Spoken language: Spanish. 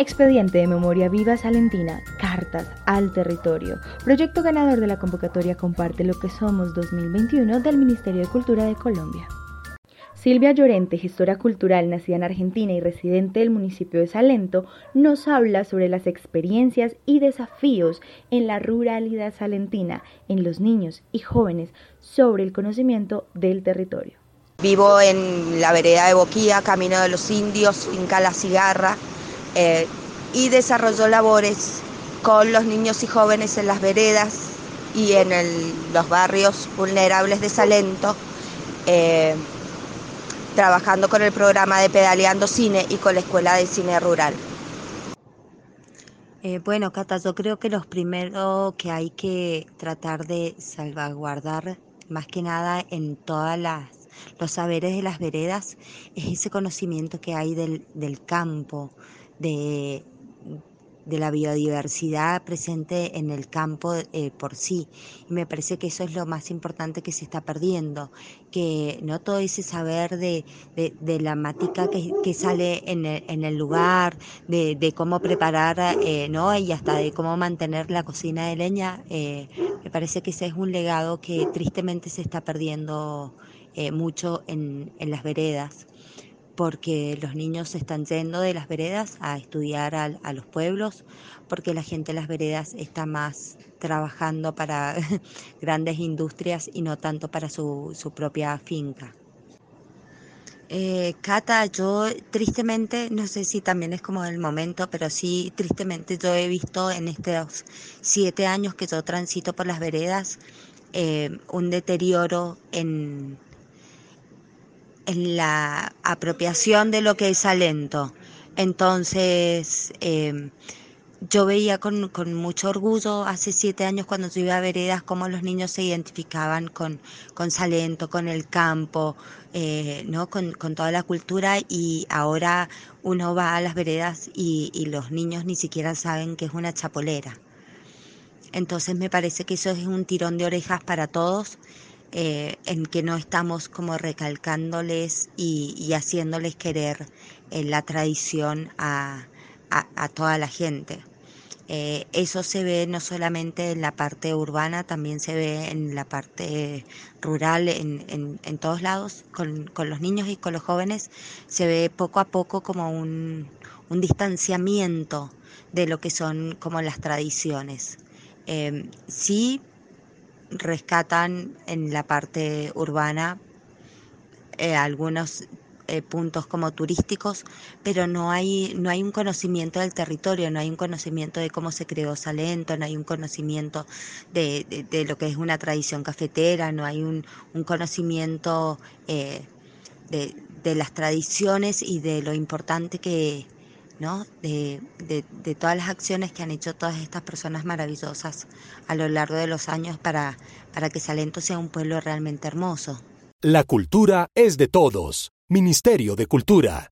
Expediente de Memoria Viva Salentina, Cartas al Territorio, proyecto ganador de la convocatoria Comparte lo que somos 2021 del Ministerio de Cultura de Colombia. Silvia Llorente, gestora cultural nacida en Argentina y residente del municipio de Salento, nos habla sobre las experiencias y desafíos en la ruralidad salentina, en los niños y jóvenes, sobre el conocimiento del territorio. Vivo en la vereda de Boquía, Camino de los Indios, Finca La Cigarra, eh, y desarrolló labores con los niños y jóvenes en las veredas y en los barrios vulnerables de Salento, eh, trabajando con el programa de Pedaleando Cine y con la Escuela de Cine Rural. Eh, bueno, Cata, yo creo que lo primero que hay que tratar de salvaguardar, más que nada en todas las los saberes de las veredas, es ese conocimiento que hay del, del campo, de, de la biodiversidad presente en el campo eh, por sí. Y me parece que eso es lo más importante que se está perdiendo, que no todo ese saber de, la matica que, sale en el, lugar, de, cómo preparar, eh, ¿no? y hasta de cómo mantener la cocina de leña, eh, me parece que ese es un legado que tristemente se está perdiendo mucho en, en las veredas porque los niños se están yendo de las veredas a estudiar a, los pueblos, porque la gente en las veredas está más trabajando para grandes industrias y no tanto para su, propia finca. Eh, Cata, yo tristemente, no sé si también es como el momento, pero sí tristemente yo he visto en estos siete años que yo transito por las veredas eh, un deterioro en, en la apropiación de lo que es alento. Entonces, em, yo veía con, mucho orgullo hace siete años cuando yo iba a veredas cómo los niños se identificaban con, con Salento, con el campo, eh, ¿no? Con, toda la cultura y ahora uno va a las veredas y, y los niños ni siquiera saben que es una chapolera. Entonces me parece que eso es un tirón de orejas para todos eh, en que no estamos como recalcándoles y, haciéndoles querer eh, la tradición a, toda la gente. Eh, eso se ve no solamente en la parte urbana, también se ve en la parte rural, en, todos lados, con, los niños y con los jóvenes, se ve poco a poco como un, un distanciamiento de lo que son como las tradiciones. sí rescatan en la parte urbana eh, algunos eh, puntos como turísticos, pero no hay, no hay un conocimiento del territorio, no hay un conocimiento de cómo se creó Salento, no hay un conocimiento de, de, lo que es una tradición cafetera, no hay un, conocimiento eh, de, de las tradiciones y de lo importante que, ¿no? De, de, todas las acciones que han hecho todas estas personas maravillosas a lo largo de los años para, para que Salento sea un pueblo realmente hermoso. La cultura es de todos. Ministerio de Cultura.